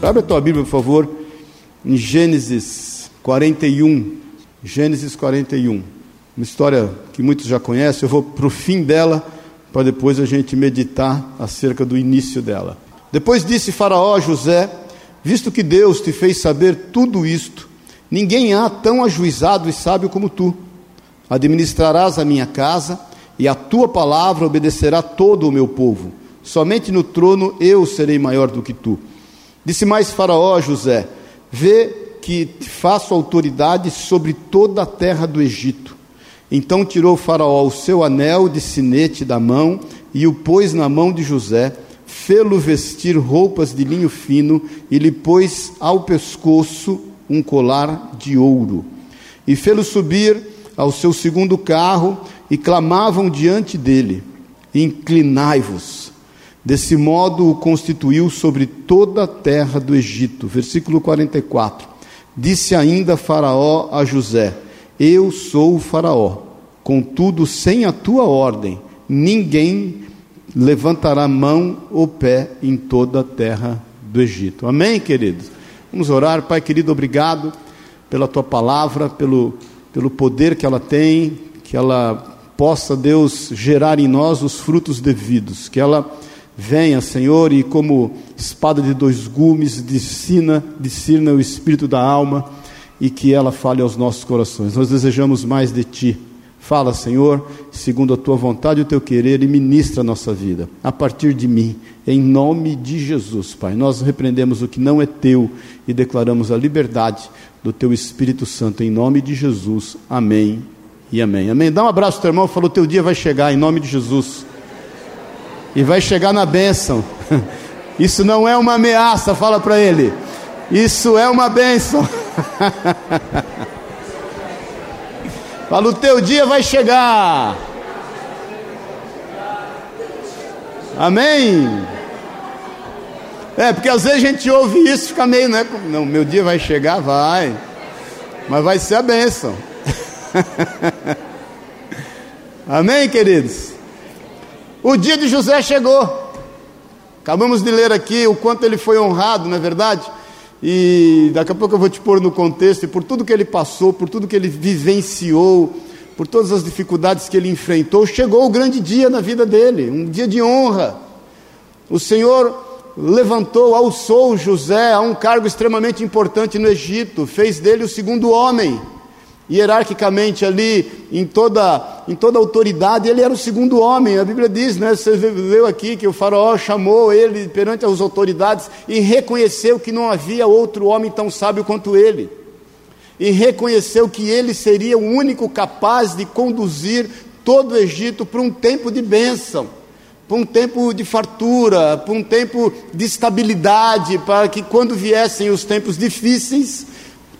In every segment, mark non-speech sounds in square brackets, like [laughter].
Abre a tua Bíblia, por favor, em Gênesis 41. Gênesis 41. Uma história que muitos já conhecem, eu vou para o fim dela, para depois a gente meditar acerca do início dela. Depois disse Faraó a José: Visto que Deus te fez saber tudo isto, ninguém há tão ajuizado e sábio como tu. Administrarás a minha casa, e a tua palavra obedecerá todo o meu povo. Somente no trono eu serei maior do que tu. Disse mais Faraó a José: Vê que te faço autoridade sobre toda a terra do Egito. Então tirou Faraó o seu anel de sinete da mão e o pôs na mão de José, fê-lo vestir roupas de linho fino e lhe pôs ao pescoço um colar de ouro. E fê-lo subir ao seu segundo carro e clamavam diante dele: Inclinai-vos Desse modo o constituiu sobre toda a terra do Egito. Versículo 44. Disse ainda Faraó a José: Eu sou o Faraó, contudo, sem a tua ordem, ninguém levantará mão ou pé em toda a terra do Egito. Amém, queridos? Vamos orar, Pai querido, obrigado pela tua palavra, pelo, pelo poder que ela tem, que ela possa, Deus, gerar em nós os frutos devidos, que ela Venha, Senhor, e como espada de dois gumes, discina, discina o espírito da alma e que ela fale aos nossos corações. Nós desejamos mais de Ti. Fala, Senhor, segundo a Tua vontade e o Teu querer, e ministra a nossa vida, a partir de mim, em nome de Jesus, Pai. Nós repreendemos o que não é Teu e declaramos a liberdade do Teu Espírito Santo, em nome de Jesus. Amém e amém. Amém. Dá um abraço teu irmão, falou: Teu dia vai chegar, em nome de Jesus e vai chegar na bênção. [laughs] Isso não é uma ameaça, fala para ele. Isso é uma bênção. [laughs] fala, o teu dia vai chegar. Amém? É, porque às vezes a gente ouve isso e fica meio, né? Não, meu dia vai chegar, vai. Mas vai ser a bênção. [laughs] Amém, queridos? O dia de José chegou. Acabamos de ler aqui o quanto ele foi honrado, não é verdade? E daqui a pouco eu vou te pôr no contexto, e por tudo que ele passou, por tudo que ele vivenciou, por todas as dificuldades que ele enfrentou, chegou o grande dia na vida dele, um dia de honra. O Senhor levantou, alçou José a um cargo extremamente importante no Egito, fez dele o segundo homem hierarquicamente ali, em toda, em toda autoridade, ele era o segundo homem. A Bíblia diz, né? Você leu aqui que o faraó chamou ele perante as autoridades e reconheceu que não havia outro homem tão sábio quanto ele. E reconheceu que ele seria o único capaz de conduzir todo o Egito para um tempo de bênção, para um tempo de fartura, para um tempo de estabilidade, para que quando viessem os tempos difíceis,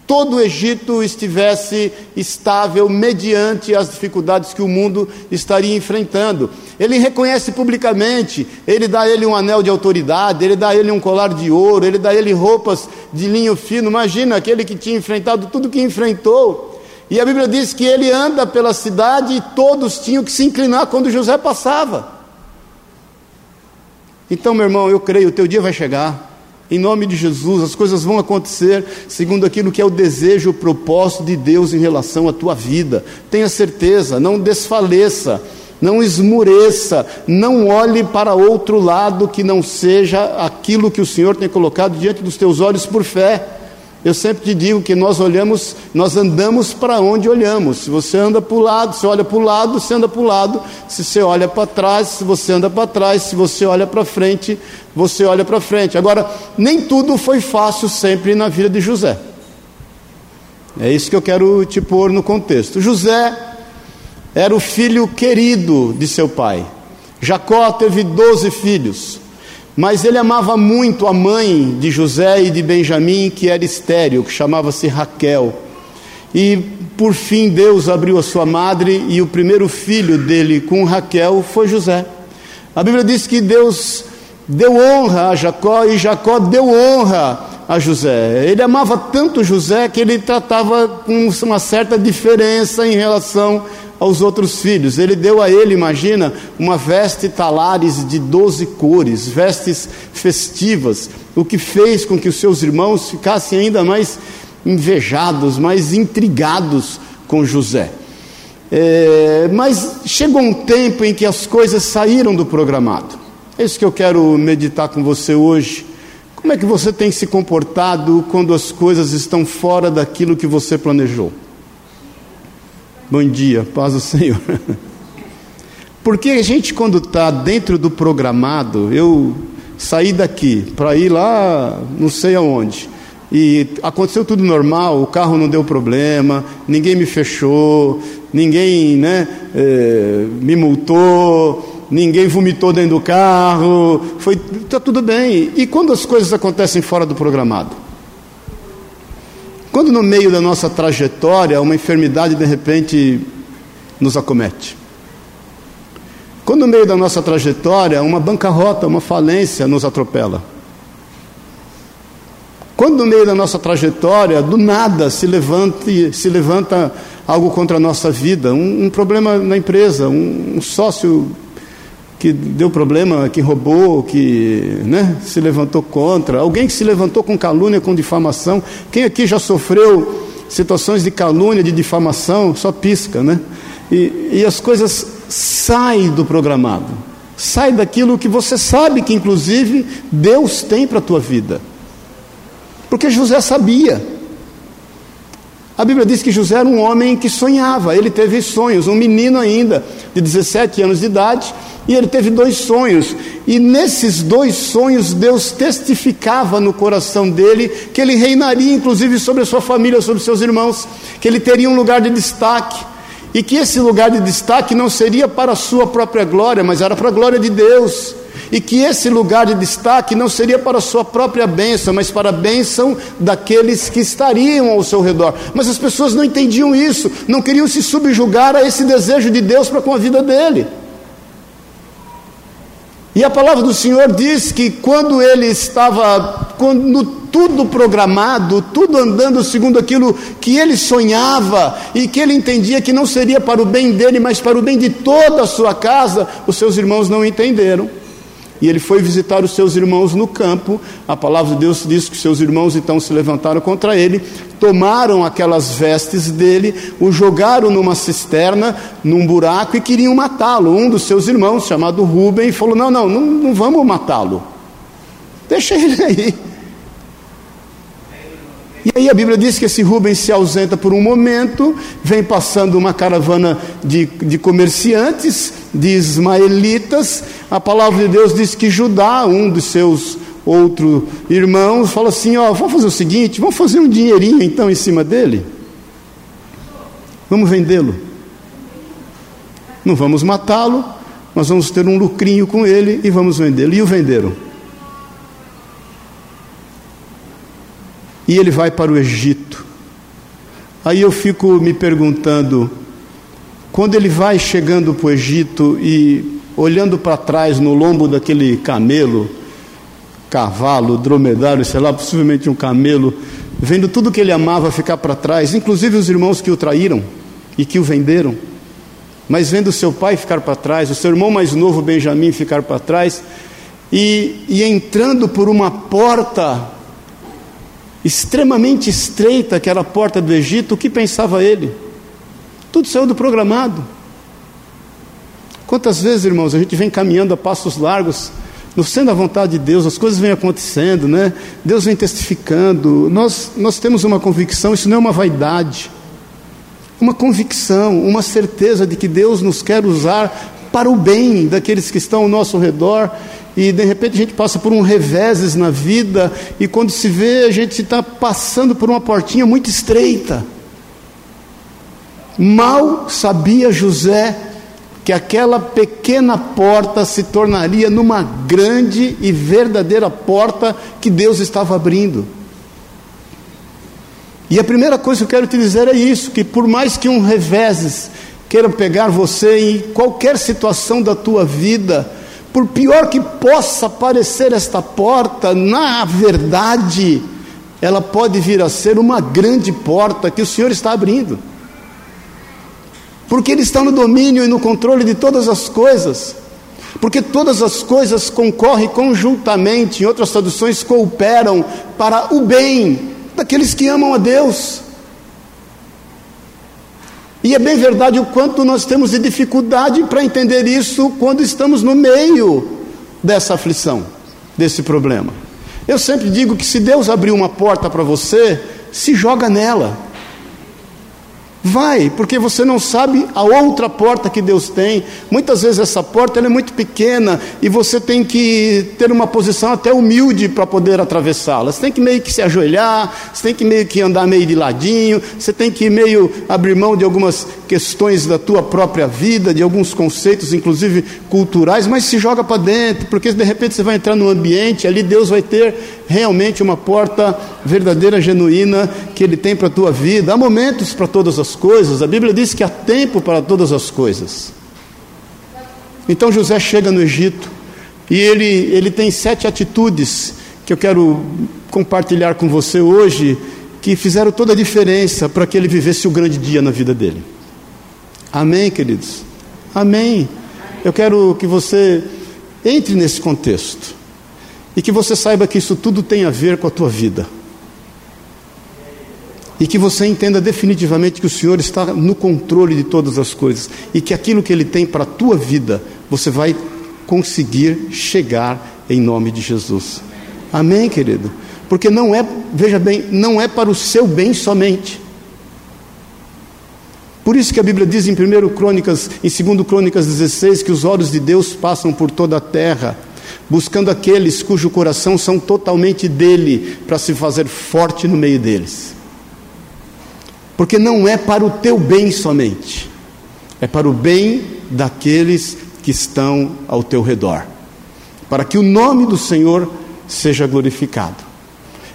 todo o Egito estivesse estável mediante as dificuldades que o mundo estaria enfrentando. Ele reconhece publicamente, ele dá a ele um anel de autoridade, ele dá a ele um colar de ouro, ele dá a ele roupas de linho fino. Imagina aquele que tinha enfrentado tudo que enfrentou. E a Bíblia diz que ele anda pela cidade e todos tinham que se inclinar quando José passava. Então, meu irmão, eu creio, o teu dia vai chegar. Em nome de Jesus, as coisas vão acontecer segundo aquilo que é o desejo, o propósito de Deus em relação à tua vida. Tenha certeza, não desfaleça, não esmureça, não olhe para outro lado que não seja aquilo que o Senhor tem colocado diante dos teus olhos por fé. Eu sempre te digo que nós olhamos, nós andamos para onde olhamos. Se você anda para o lado, se olha para o lado, você anda para o lado. Se você olha para trás, você anda para trás. Se você olha para frente, você olha para frente. Agora, nem tudo foi fácil sempre na vida de José. É isso que eu quero te pôr no contexto. José era o filho querido de seu pai. Jacó teve doze filhos. Mas ele amava muito a mãe de José e de Benjamim, que era estéril, que chamava-se Raquel. E por fim Deus abriu a sua madre e o primeiro filho dele com Raquel foi José. A Bíblia diz que Deus deu honra a Jacó e Jacó deu honra a José. Ele amava tanto José que ele tratava com uma certa diferença em relação aos outros filhos. Ele deu a ele, imagina, uma veste talares de doze cores, vestes festivas, o que fez com que os seus irmãos ficassem ainda mais invejados, mais intrigados com José. É, mas chegou um tempo em que as coisas saíram do programado. É isso que eu quero meditar com você hoje. Como é que você tem se comportado quando as coisas estão fora daquilo que você planejou? Bom dia, paz do Senhor. Porque a gente, quando está dentro do programado, eu saí daqui para ir lá, não sei aonde, e aconteceu tudo normal, o carro não deu problema, ninguém me fechou, ninguém né, é, me multou, ninguém vomitou dentro do carro, foi tá tudo bem. E quando as coisas acontecem fora do programado? Quando no meio da nossa trajetória uma enfermidade de repente nos acomete. Quando no meio da nossa trajetória uma bancarrota, uma falência nos atropela. Quando no meio da nossa trajetória, do nada se levanta, se levanta algo contra a nossa vida, um, um problema na empresa, um, um sócio que deu problema, que roubou, que né, se levantou contra, alguém que se levantou com calúnia, com difamação. Quem aqui já sofreu situações de calúnia, de difamação, só pisca, né? E, e as coisas saem do programado, saem daquilo que você sabe que, inclusive, Deus tem para a tua vida. Porque José sabia. A Bíblia diz que José era um homem que sonhava, ele teve sonhos, um menino ainda, de 17 anos de idade, e ele teve dois sonhos, e nesses dois sonhos Deus testificava no coração dele que ele reinaria inclusive sobre a sua família, sobre seus irmãos, que ele teria um lugar de destaque, e que esse lugar de destaque não seria para a sua própria glória, mas era para a glória de Deus. E que esse lugar de destaque não seria para a sua própria bênção, mas para a bênção daqueles que estariam ao seu redor. Mas as pessoas não entendiam isso, não queriam se subjugar a esse desejo de Deus para com a vida dele. E a palavra do Senhor diz que quando ele estava quando tudo programado, tudo andando segundo aquilo que ele sonhava e que ele entendia que não seria para o bem dele, mas para o bem de toda a sua casa, os seus irmãos não entenderam. E ele foi visitar os seus irmãos no campo. A palavra de Deus diz que seus irmãos então se levantaram contra ele, tomaram aquelas vestes dele, o jogaram numa cisterna, num buraco e queriam matá-lo. Um dos seus irmãos, chamado Rubem, falou: Não, não, não, não vamos matá-lo. Deixa ele [laughs] aí. E aí a Bíblia diz que esse Rubens se ausenta por um momento, vem passando uma caravana de, de comerciantes, de ismaelitas. A palavra de Deus diz que Judá, um dos seus outros irmãos, fala assim: ó, vamos fazer o seguinte, vamos fazer um dinheirinho então em cima dele. Vamos vendê-lo. Não vamos matá-lo, nós vamos ter um lucrinho com ele e vamos vendê-lo. E o venderam. e ele vai para o Egito. Aí eu fico me perguntando, quando ele vai chegando para o Egito e olhando para trás no lombo daquele camelo, cavalo, dromedário, sei lá, possivelmente um camelo, vendo tudo que ele amava ficar para trás, inclusive os irmãos que o traíram e que o venderam, mas vendo seu pai ficar para trás, o seu irmão mais novo, Benjamim, ficar para trás, e, e entrando por uma porta extremamente estreita, aquela porta do Egito, o que pensava ele? Tudo saiu do programado. Quantas vezes, irmãos, a gente vem caminhando a passos largos, no sendo a vontade de Deus, as coisas vêm acontecendo, né? Deus vem testificando. Nós, nós temos uma convicção, isso não é uma vaidade, uma convicção, uma certeza de que Deus nos quer usar para o bem daqueles que estão ao nosso redor e de repente a gente passa por um reveses na vida, e quando se vê, a gente está passando por uma portinha muito estreita. Mal sabia José que aquela pequena porta se tornaria numa grande e verdadeira porta que Deus estava abrindo. E a primeira coisa que eu quero te dizer é isso: que por mais que um reveses queira pegar você em qualquer situação da tua vida, por pior que possa parecer esta porta, na verdade, ela pode vir a ser uma grande porta que o Senhor está abrindo. Porque Ele está no domínio e no controle de todas as coisas. Porque todas as coisas concorrem conjuntamente, em outras traduções, cooperam para o bem daqueles que amam a Deus. E é bem verdade o quanto nós temos de dificuldade para entender isso quando estamos no meio dessa aflição, desse problema. Eu sempre digo que se Deus abrir uma porta para você, se joga nela. Vai, porque você não sabe a outra porta que Deus tem. Muitas vezes essa porta é muito pequena e você tem que ter uma posição até humilde para poder atravessá-la. Você tem que meio que se ajoelhar, você tem que meio que andar meio de ladinho, você tem que meio abrir mão de algumas questões da tua própria vida, de alguns conceitos, inclusive culturais, mas se joga para dentro, porque de repente você vai entrar num ambiente, ali Deus vai ter realmente uma porta verdadeira, genuína que Ele tem para a tua vida. Há momentos para todas as coisas, a Bíblia diz que há tempo para todas as coisas. Então José chega no Egito e ele, ele tem sete atitudes que eu quero compartilhar com você hoje, que fizeram toda a diferença para que ele vivesse o grande dia na vida dele. Amém, queridos? Amém. Eu quero que você entre nesse contexto e que você saiba que isso tudo tem a ver com a tua vida. E que você entenda definitivamente que o Senhor está no controle de todas as coisas e que aquilo que Ele tem para a tua vida, você vai conseguir chegar em nome de Jesus. Amém, querido? Porque não é, veja bem, não é para o seu bem somente. Por isso que a Bíblia diz em 1 Crônicas, em 2 Crônicas 16, que os olhos de Deus passam por toda a terra, buscando aqueles cujo coração são totalmente dele, para se fazer forte no meio deles porque não é para o teu bem somente, é para o bem daqueles que estão ao teu redor, para que o nome do Senhor seja glorificado.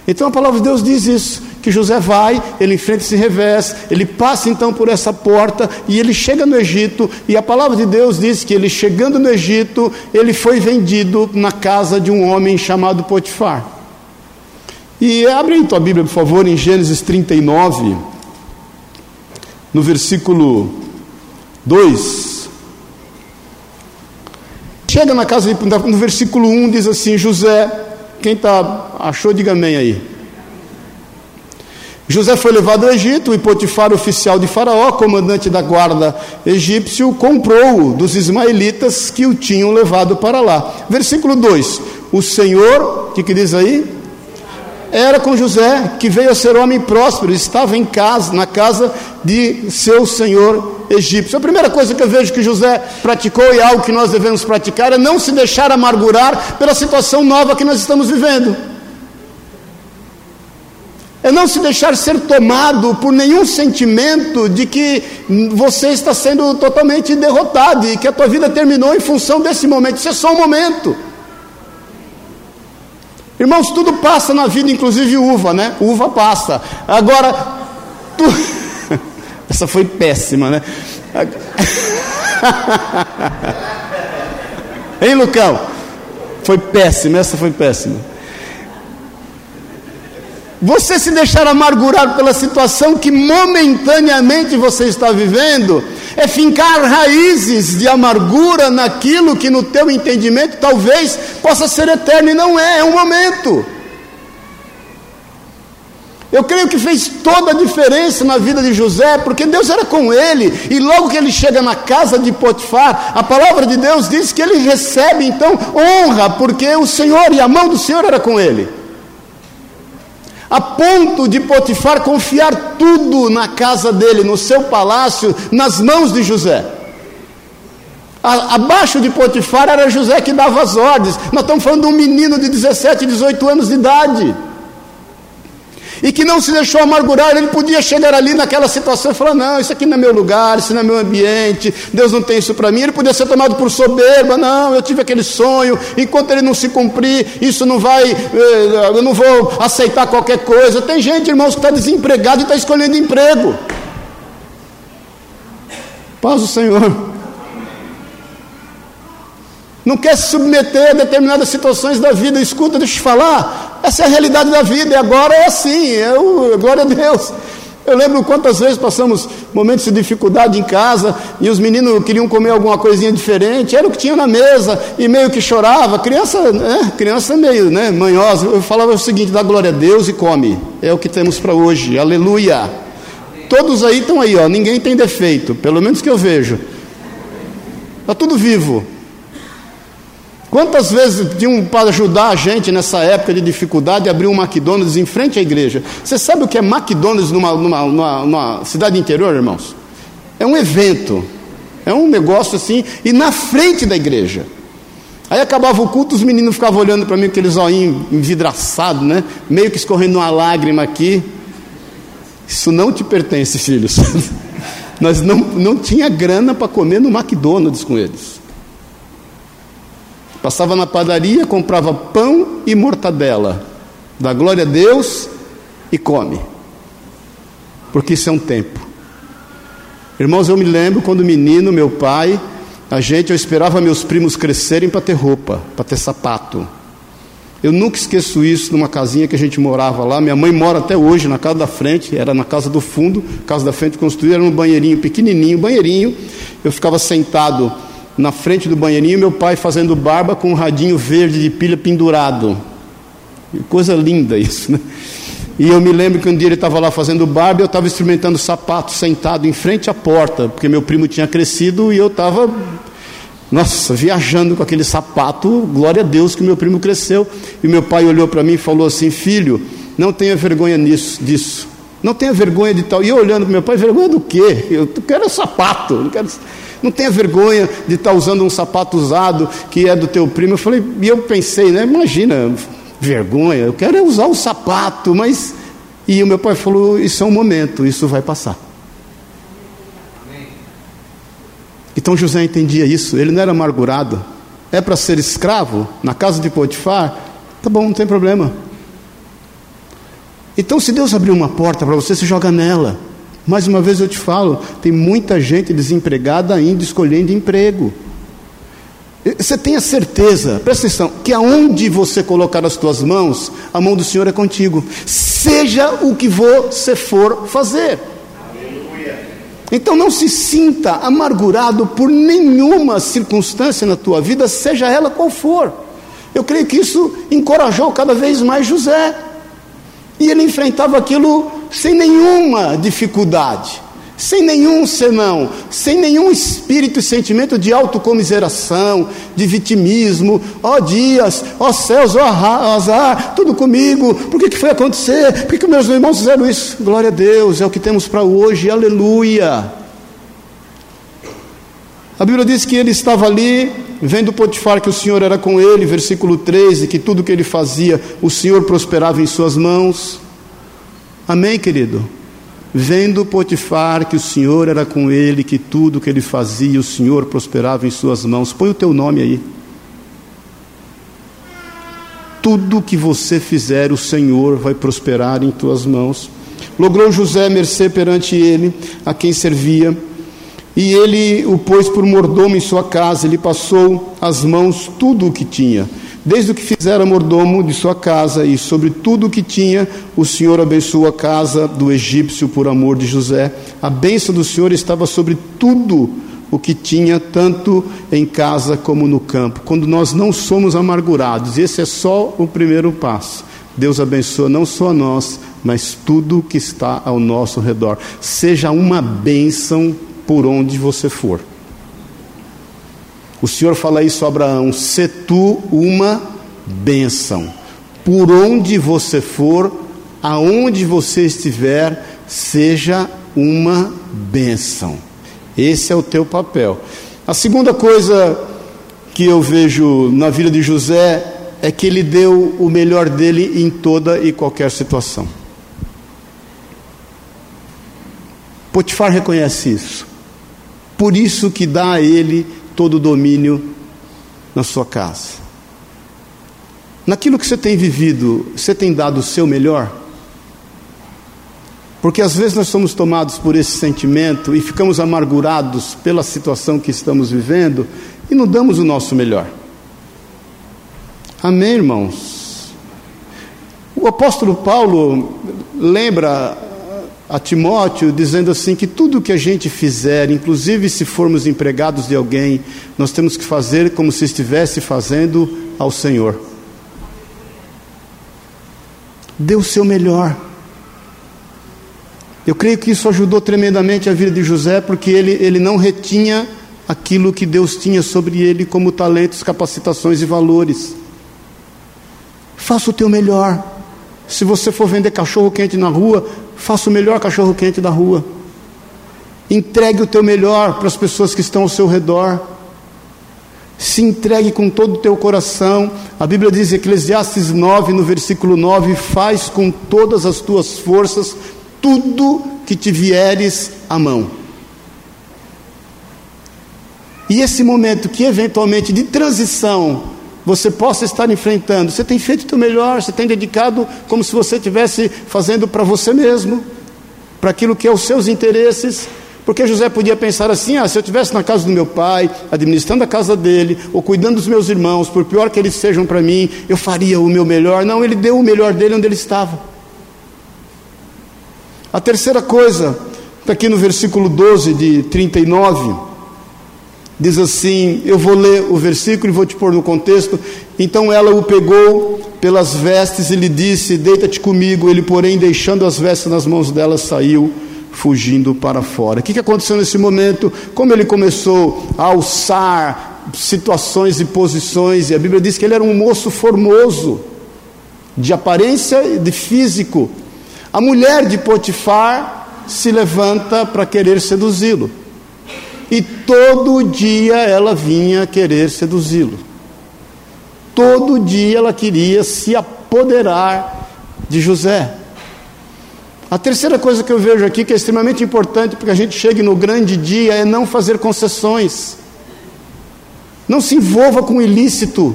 Então a palavra de Deus diz isso, que José vai, ele enfrenta esse revés, ele passa então por essa porta e ele chega no Egito, e a palavra de Deus diz que ele chegando no Egito, ele foi vendido na casa de um homem chamado Potifar. E abre aí tua Bíblia, por favor, em Gênesis 39 no versículo 2. Chega na casa, de, no versículo 1 diz assim: José, quem tá, achou, diga amém aí. José foi levado ao Egito e Potifar, oficial de Faraó, comandante da guarda egípcio, comprou-o dos ismaelitas que o tinham levado para lá. Versículo 2: O Senhor, o que, que diz aí? Era com José, que veio a ser homem próspero, estava em casa, na casa de seu senhor egípcio. A primeira coisa que eu vejo que José praticou e algo que nós devemos praticar é não se deixar amargurar pela situação nova que nós estamos vivendo. É não se deixar ser tomado por nenhum sentimento de que você está sendo totalmente derrotado e que a tua vida terminou em função desse momento. Isso é só um momento. Irmãos, tudo passa na vida, inclusive uva, né? Uva passa. Agora, tu... [laughs] essa foi péssima, né? [laughs] hein, Lucão? Foi péssima, essa foi péssima. Você se deixar amargurar pela situação que momentaneamente você está vivendo, é fincar raízes de amargura naquilo que no teu entendimento talvez possa ser eterno e não é, é um momento. Eu creio que fez toda a diferença na vida de José, porque Deus era com ele, e logo que ele chega na casa de Potifar, a palavra de Deus diz que ele recebe então honra, porque o Senhor e a mão do Senhor era com ele a ponto de Potifar confiar tudo na casa dele, no seu palácio, nas mãos de José. A, abaixo de Potifar era José que dava as ordens. Nós estamos falando de um menino de 17, 18 anos de idade e que não se deixou amargurar, ele podia chegar ali naquela situação e falar: Não, isso aqui não é meu lugar, isso não é meu ambiente, Deus não tem isso para mim. Ele podia ser tomado por soberba: Não, eu tive aquele sonho, enquanto ele não se cumprir, isso não vai, eh, eu não vou aceitar qualquer coisa. Tem gente, irmãos, que está desempregado e está escolhendo emprego. Paz o Senhor não quer se submeter a determinadas situações da vida. Escuta, deixa eu te falar, essa é a realidade da vida, e agora é assim, eu, glória a Deus. Eu lembro quantas vezes passamos momentos de dificuldade em casa e os meninos queriam comer alguma coisinha diferente, era o que tinha na mesa e meio que chorava. Criança, né? criança meio né? manhosa. Eu falava o seguinte: dá glória a Deus e come. É o que temos para hoje. Aleluia. Todos aí estão aí, ó. Ninguém tem defeito, pelo menos que eu vejo. Está tudo vivo. Quantas vezes tinham para ajudar a gente nessa época de dificuldade abrir um McDonald's em frente à igreja? Você sabe o que é McDonald's numa, numa, numa, numa cidade interior, irmãos? É um evento, é um negócio assim, e na frente da igreja. Aí acabava o culto, os meninos ficavam olhando para mim com aquele zoinho envidraçado, né? Meio que escorrendo uma lágrima aqui. Isso não te pertence, filhos. [laughs] Nós não, não tinha grana para comer no McDonald's com eles. Passava na padaria, comprava pão e mortadela. Dá glória a Deus e come. Porque isso é um tempo. Irmãos, eu me lembro quando menino, meu pai, a gente, eu esperava meus primos crescerem para ter roupa, para ter sapato. Eu nunca esqueço isso numa casinha que a gente morava lá. Minha mãe mora até hoje na casa da frente, era na casa do fundo, casa da frente construída, era um banheirinho pequenininho, banheirinho. Eu ficava sentado na frente do banheirinho, meu pai fazendo barba com um radinho verde de pilha pendurado. Coisa linda isso, né? E eu me lembro que um dia ele estava lá fazendo barba e eu estava experimentando sapato sentado em frente à porta, porque meu primo tinha crescido e eu estava, nossa, viajando com aquele sapato. Glória a Deus que meu primo cresceu. E meu pai olhou para mim e falou assim: Filho, não tenha vergonha nisso, disso. Não tenha vergonha de tal. E eu olhando para meu pai, vergonha do quê? Eu quero sapato, não quero. Não tenha vergonha de estar usando um sapato usado que é do teu primo. Eu falei, e eu pensei, né? Imagina, vergonha, eu quero usar o sapato, mas. E o meu pai falou: Isso é um momento, isso vai passar. Então José entendia isso, ele não era amargurado. É para ser escravo na casa de Potifar? Tá bom, não tem problema. Então, se Deus abrir uma porta para você, se joga nela. Mais uma vez eu te falo, tem muita gente desempregada ainda escolhendo emprego. Você tenha certeza, presta atenção, que aonde você colocar as tuas mãos, a mão do Senhor é contigo. Seja o que você for fazer. Então não se sinta amargurado por nenhuma circunstância na tua vida, seja ela qual for. Eu creio que isso encorajou cada vez mais José. E ele enfrentava aquilo sem nenhuma dificuldade, sem nenhum senão, sem nenhum espírito e sentimento de autocomiseração, de vitimismo, ó oh, dias, ó oh, céus, ó oh, azar, tudo comigo, por que, que foi acontecer? Por que, que meus irmãos fizeram isso? Glória a Deus, é o que temos para hoje, aleluia. A Bíblia diz que ele estava ali, vendo Potifar que o Senhor era com ele, versículo 13, que tudo que ele fazia, o Senhor prosperava em suas mãos. Amém, querido? Vendo Potifar que o Senhor era com ele, que tudo que ele fazia, o Senhor prosperava em suas mãos. Põe o teu nome aí. Tudo que você fizer, o Senhor vai prosperar em tuas mãos. Logrou José mercê perante ele, a quem servia, e ele o pôs por mordomo em sua casa, ele passou as mãos tudo o que tinha Desde o que fizera mordomo de sua casa e sobre tudo o que tinha, o Senhor abençoou a casa do egípcio por amor de José. A bênção do Senhor estava sobre tudo o que tinha, tanto em casa como no campo. Quando nós não somos amargurados, esse é só o primeiro passo. Deus abençoa não só a nós, mas tudo que está ao nosso redor. Seja uma bênção por onde você for. O Senhor fala isso a Abraão: se tu uma bênção. Por onde você for, aonde você estiver, seja uma bênção. Esse é o teu papel. A segunda coisa que eu vejo na vida de José é que ele deu o melhor dele em toda e qualquer situação. Potifar reconhece isso. Por isso que dá a ele todo o domínio na sua casa. Naquilo que você tem vivido, você tem dado o seu melhor? Porque às vezes nós somos tomados por esse sentimento e ficamos amargurados pela situação que estamos vivendo e não damos o nosso melhor. Amém, irmãos? O apóstolo Paulo lembra a Timóteo, dizendo assim: que tudo que a gente fizer, inclusive se formos empregados de alguém, nós temos que fazer como se estivesse fazendo ao Senhor. Dê o seu melhor. Eu creio que isso ajudou tremendamente a vida de José, porque ele, ele não retinha aquilo que Deus tinha sobre ele como talentos, capacitações e valores. Faça o teu melhor. Se você for vender cachorro quente na rua, faça o melhor cachorro quente da rua. Entregue o teu melhor para as pessoas que estão ao seu redor. Se entregue com todo o teu coração. A Bíblia diz em Eclesiastes 9, no versículo 9: Faz com todas as tuas forças tudo que te vieres à mão. E esse momento que eventualmente de transição você possa estar enfrentando, você tem feito o teu melhor, você tem dedicado como se você estivesse fazendo para você mesmo, para aquilo que é os seus interesses. Porque José podia pensar assim: ah, se eu estivesse na casa do meu pai, administrando a casa dele, ou cuidando dos meus irmãos, por pior que eles sejam para mim, eu faria o meu melhor. Não, ele deu o melhor dele onde ele estava. A terceira coisa, está aqui no versículo 12 de 39 Diz assim: eu vou ler o versículo e vou te pôr no contexto. Então ela o pegou pelas vestes e lhe disse: Deita-te comigo. Ele, porém, deixando as vestes nas mãos dela, saiu fugindo para fora. O que aconteceu nesse momento? Como ele começou a alçar situações e posições, e a Bíblia diz que ele era um moço formoso, de aparência e de físico. A mulher de Potifar se levanta para querer seduzi-lo. E todo dia ela vinha querer seduzi-lo. Todo dia ela queria se apoderar de José. A terceira coisa que eu vejo aqui, que é extremamente importante para que a gente chegue no grande dia, é não fazer concessões. Não se envolva com o ilícito.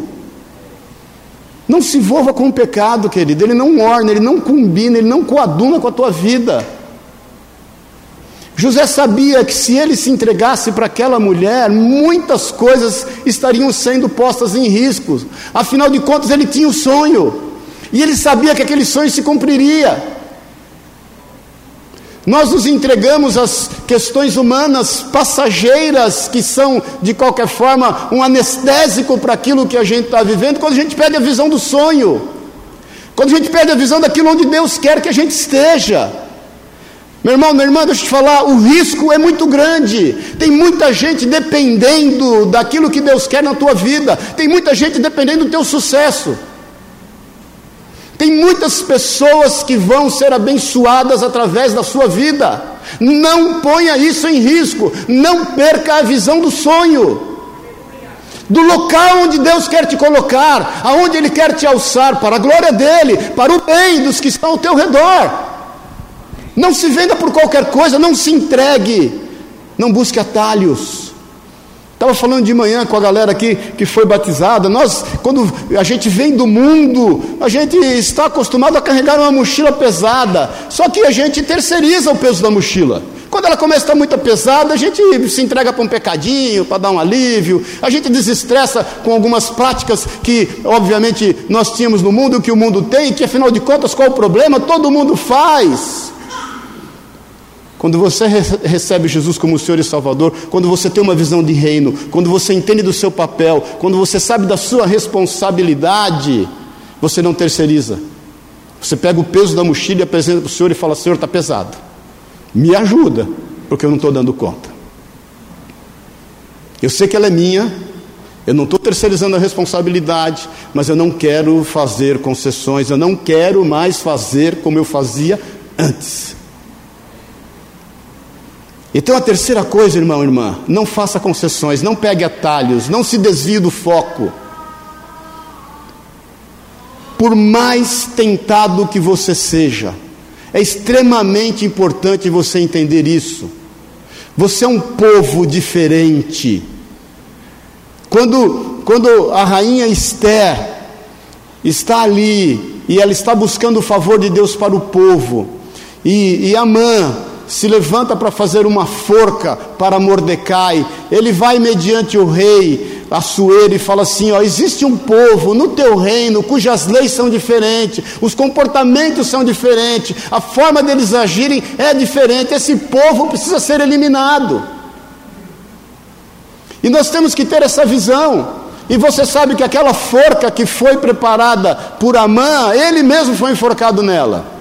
Não se envolva com o pecado, querido. Ele não orna, ele não combina, ele não coaduna com a tua vida. José sabia que se ele se entregasse para aquela mulher, muitas coisas estariam sendo postas em risco. Afinal de contas, ele tinha o um sonho. E ele sabia que aquele sonho se cumpriria. Nós nos entregamos às questões humanas passageiras, que são, de qualquer forma, um anestésico para aquilo que a gente está vivendo, quando a gente perde a visão do sonho, quando a gente perde a visão daquilo onde Deus quer que a gente esteja. Meu irmão, minha irmã, deixa eu te falar, o risco é muito grande. Tem muita gente dependendo daquilo que Deus quer na tua vida. Tem muita gente dependendo do teu sucesso. Tem muitas pessoas que vão ser abençoadas através da sua vida. Não ponha isso em risco. Não perca a visão do sonho. Do local onde Deus quer te colocar, aonde Ele quer te alçar, para a glória dEle, para o bem dos que estão ao teu redor. Não se venda por qualquer coisa, não se entregue, não busque atalhos. Estava falando de manhã com a galera aqui que foi batizada. Nós, quando a gente vem do mundo, a gente está acostumado a carregar uma mochila pesada. Só que a gente terceiriza o peso da mochila. Quando ela começa a estar muito pesada, a gente se entrega para um pecadinho, para dar um alívio. A gente desestressa com algumas práticas que, obviamente, nós tínhamos no mundo, que o mundo tem, que afinal de contas, qual o problema? Todo mundo faz. Quando você recebe Jesus como Senhor e Salvador, quando você tem uma visão de reino, quando você entende do seu papel, quando você sabe da sua responsabilidade, você não terceiriza. Você pega o peso da mochila e apresenta para o Senhor e fala: Senhor, está pesado. Me ajuda, porque eu não estou dando conta. Eu sei que ela é minha, eu não estou terceirizando a responsabilidade, mas eu não quero fazer concessões, eu não quero mais fazer como eu fazia antes. Então a terceira coisa, irmão, irmã, não faça concessões, não pegue atalhos, não se desvie do foco. Por mais tentado que você seja, é extremamente importante você entender isso. Você é um povo diferente. Quando, quando a rainha Esther está ali e ela está buscando o favor de Deus para o povo, e, e Amã se levanta para fazer uma forca para Mordecai, ele vai mediante o rei. Açoeiro e fala assim: ó, existe um povo no teu reino cujas leis são diferentes, os comportamentos são diferentes, a forma deles agirem é diferente, esse povo precisa ser eliminado. E nós temos que ter essa visão. E você sabe que aquela forca que foi preparada por Amã, ele mesmo foi enforcado nela.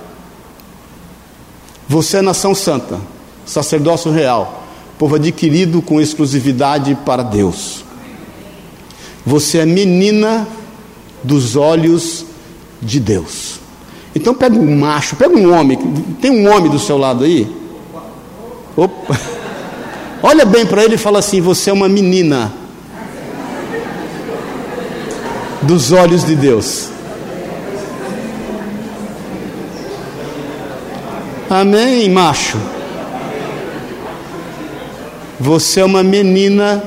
Você é nação santa, sacerdócio real, povo adquirido com exclusividade para Deus. Você é menina dos olhos de Deus. Então pega um macho, pega um homem, tem um homem do seu lado aí? Opa. Olha bem para ele e fala assim: Você é uma menina dos olhos de Deus. Amém, macho. Você é uma menina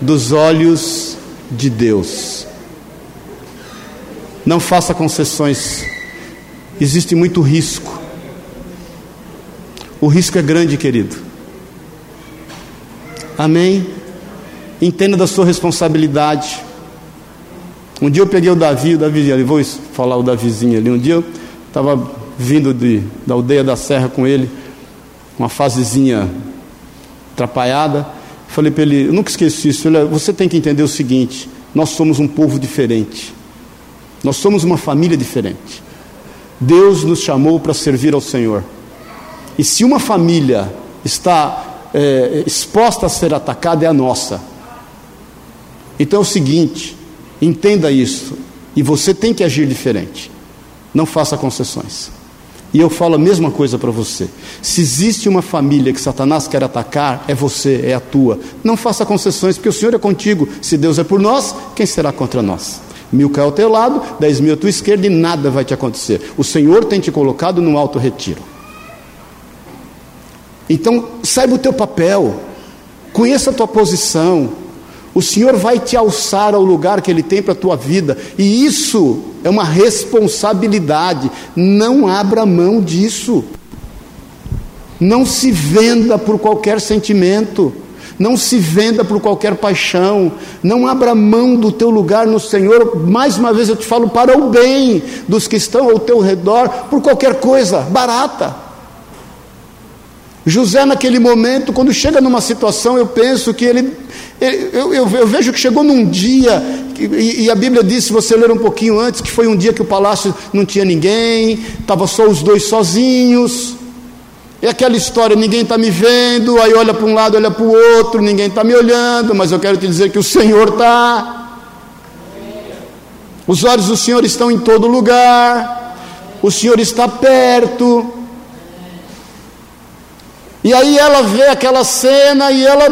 dos olhos de Deus. Não faça concessões. Existe muito risco. O risco é grande, querido. Amém? Entenda da sua responsabilidade. Um dia eu peguei o Davi, o Davi, ali, vou falar o Davizinho ali. Um dia eu estava vindo de, da aldeia da Serra com ele, uma fasezinha atrapalhada. Falei para ele, eu nunca esqueci isso. Falei, você tem que entender o seguinte: nós somos um povo diferente, nós somos uma família diferente. Deus nos chamou para servir ao Senhor. E se uma família está é, exposta a ser atacada, é a nossa. Então é o seguinte: Entenda isso. E você tem que agir diferente. Não faça concessões. E eu falo a mesma coisa para você. Se existe uma família que Satanás quer atacar, é você, é a tua. Não faça concessões, porque o Senhor é contigo. Se Deus é por nós, quem será contra nós? Mil cai ao teu lado, dez mil à tua esquerda e nada vai te acontecer. O Senhor tem te colocado no alto retiro. Então, saiba o teu papel, conheça a tua posição, o Senhor vai te alçar ao lugar que Ele tem para a tua vida, e isso é uma responsabilidade. Não abra mão disso. Não se venda por qualquer sentimento. Não se venda por qualquer paixão. Não abra mão do teu lugar no Senhor. Mais uma vez eu te falo para o bem dos que estão ao teu redor, por qualquer coisa barata. José, naquele momento, quando chega numa situação, eu penso que ele. Eu, eu, eu vejo que chegou num dia, e, e, a Bíblia diz, se você ler um pouquinho antes, que foi um dia que o palácio não tinha ninguém, estava só os dois sozinhos. É aquela história: ninguém está me vendo, aí olha para um lado, olha para o outro, ninguém está me olhando, mas eu quero te dizer que o Senhor está. Os olhos do Senhor estão em todo lugar, o Senhor está perto. E aí ela vê aquela cena e ela,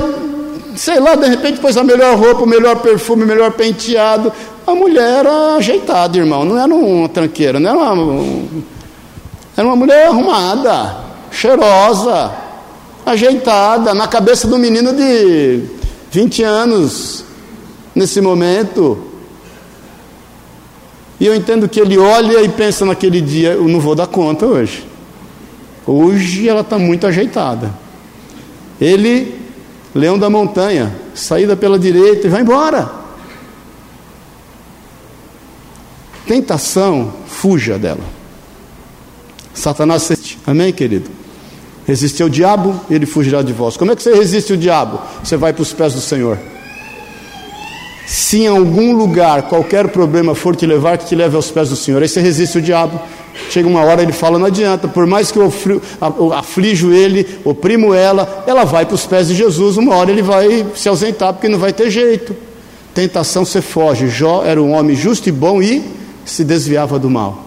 sei lá, de repente pôs a melhor roupa, o melhor perfume, o melhor penteado. A mulher era ajeitada, irmão, não era uma tranqueira, não era uma, era uma mulher arrumada, cheirosa, ajeitada, na cabeça do menino de 20 anos, nesse momento. E eu entendo que ele olha e pensa naquele dia: eu não vou dar conta hoje. Hoje ela está muito ajeitada. Ele, leão da montanha, saída pela direita e vai embora. Tentação, fuja dela. Satanás, amém, querido? Resistir ao diabo, ele fugirá de vós. Como é que você resiste o diabo? Você vai para os pés do Senhor. Se em algum lugar qualquer problema for te levar, que te leve aos pés do Senhor. Aí você resiste o diabo. Chega uma hora ele fala: não adianta, por mais que eu aflijo ele, oprimo ela, ela vai para os pés de Jesus. Uma hora ele vai se ausentar, porque não vai ter jeito. Tentação você foge. Jó era um homem justo e bom e se desviava do mal.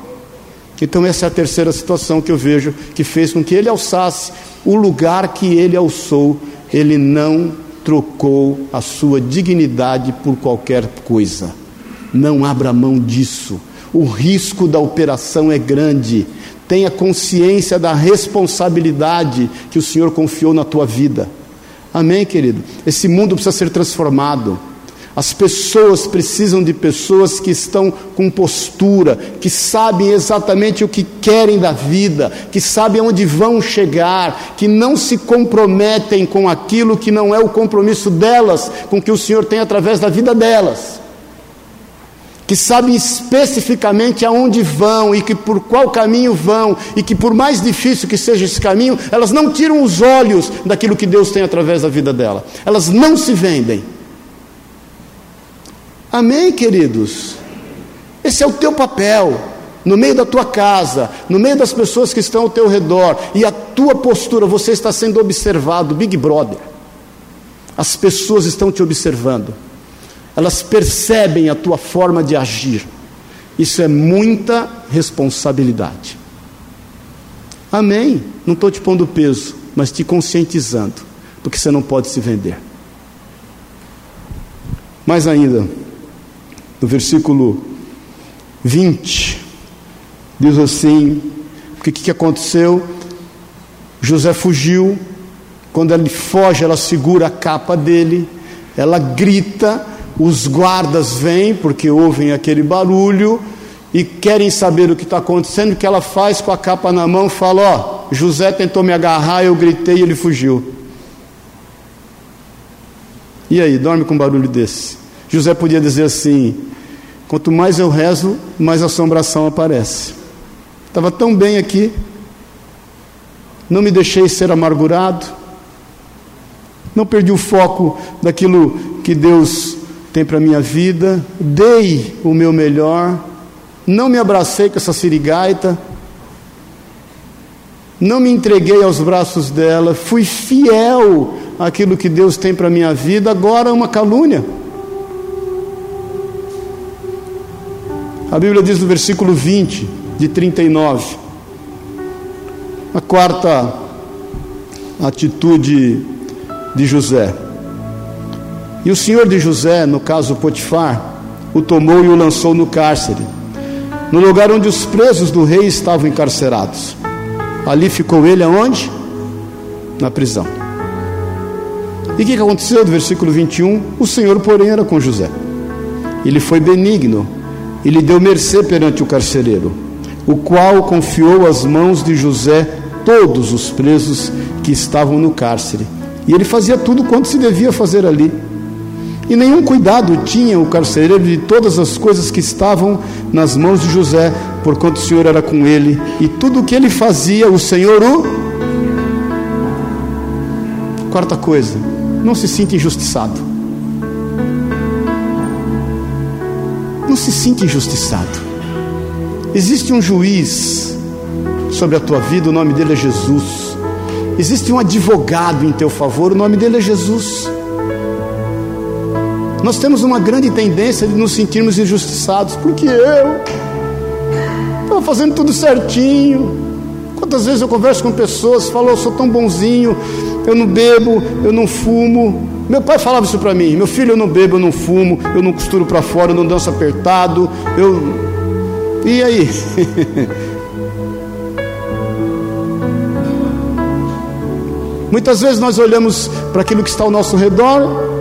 Então, essa é a terceira situação que eu vejo que fez com que ele alçasse o lugar que ele alçou. Ele não trocou a sua dignidade por qualquer coisa. Não abra mão disso o risco da operação é grande. Tenha consciência da responsabilidade que o Senhor confiou na tua vida. Amém, querido? Esse mundo precisa ser transformado. As pessoas precisam de pessoas que estão com postura, que sabem exatamente o que querem da vida, que sabem aonde vão chegar, que não se comprometem com aquilo que não é o compromisso delas, com que o Senhor tem através da vida delas. Que sabem especificamente aonde vão e que por qual caminho vão, e que por mais difícil que seja esse caminho, elas não tiram os olhos daquilo que Deus tem através da vida dela. Elas não se vendem Amém, queridos? Esse é o teu papel, no meio da tua casa, no meio das pessoas que estão ao teu redor, e a tua postura, você está sendo observado, Big Brother. As pessoas estão te observando, elas percebem a tua forma de agir. Isso é muita responsabilidade. Amém? Não estou te pondo peso, mas te conscientizando, porque você não pode se vender. Mais ainda, no versículo 20, diz assim: o que, que aconteceu? José fugiu, quando ele foge, ela segura a capa dele, ela grita, os guardas vêm, porque ouvem aquele barulho, e querem saber o que está acontecendo, que ela faz com a capa na mão, fala: Ó, José tentou me agarrar, eu gritei e ele fugiu. E aí, dorme com um barulho desse? José podia dizer assim: Quanto mais eu rezo, mais assombração aparece. Estava tão bem aqui, não me deixei ser amargurado, não perdi o foco daquilo que Deus tem para a minha vida, dei o meu melhor, não me abracei com essa sirigaita, não me entreguei aos braços dela, fui fiel àquilo que Deus tem para a minha vida, agora é uma calúnia. A Bíblia diz no versículo 20 de 39, a quarta atitude de José. E o senhor de José, no caso Potifar, o tomou e o lançou no cárcere, no lugar onde os presos do rei estavam encarcerados. Ali ficou ele aonde? Na prisão. E o que aconteceu do versículo 21? O Senhor, porém, era com José. Ele foi benigno e lhe deu mercê perante o carcereiro, o qual confiou às mãos de José todos os presos que estavam no cárcere. E ele fazia tudo quanto se devia fazer ali. E nenhum cuidado tinha o carcereiro de todas as coisas que estavam nas mãos de José, porquanto o Senhor era com ele, e tudo o que ele fazia, o Senhor o. Quarta coisa, não se sinta injustiçado. Não se sinta injustiçado. Existe um juiz sobre a tua vida, o nome dele é Jesus. Existe um advogado em teu favor, o nome dele é Jesus. Nós temos uma grande tendência de nos sentirmos injustiçados, porque eu estou fazendo tudo certinho. Quantas vezes eu converso com pessoas, falo, eu sou tão bonzinho, eu não bebo, eu não fumo, meu pai falava isso para mim: meu filho, eu não bebo, eu não fumo, eu não costuro para fora, eu não danço apertado. Eu. E aí? [laughs] Muitas vezes nós olhamos para aquilo que está ao nosso redor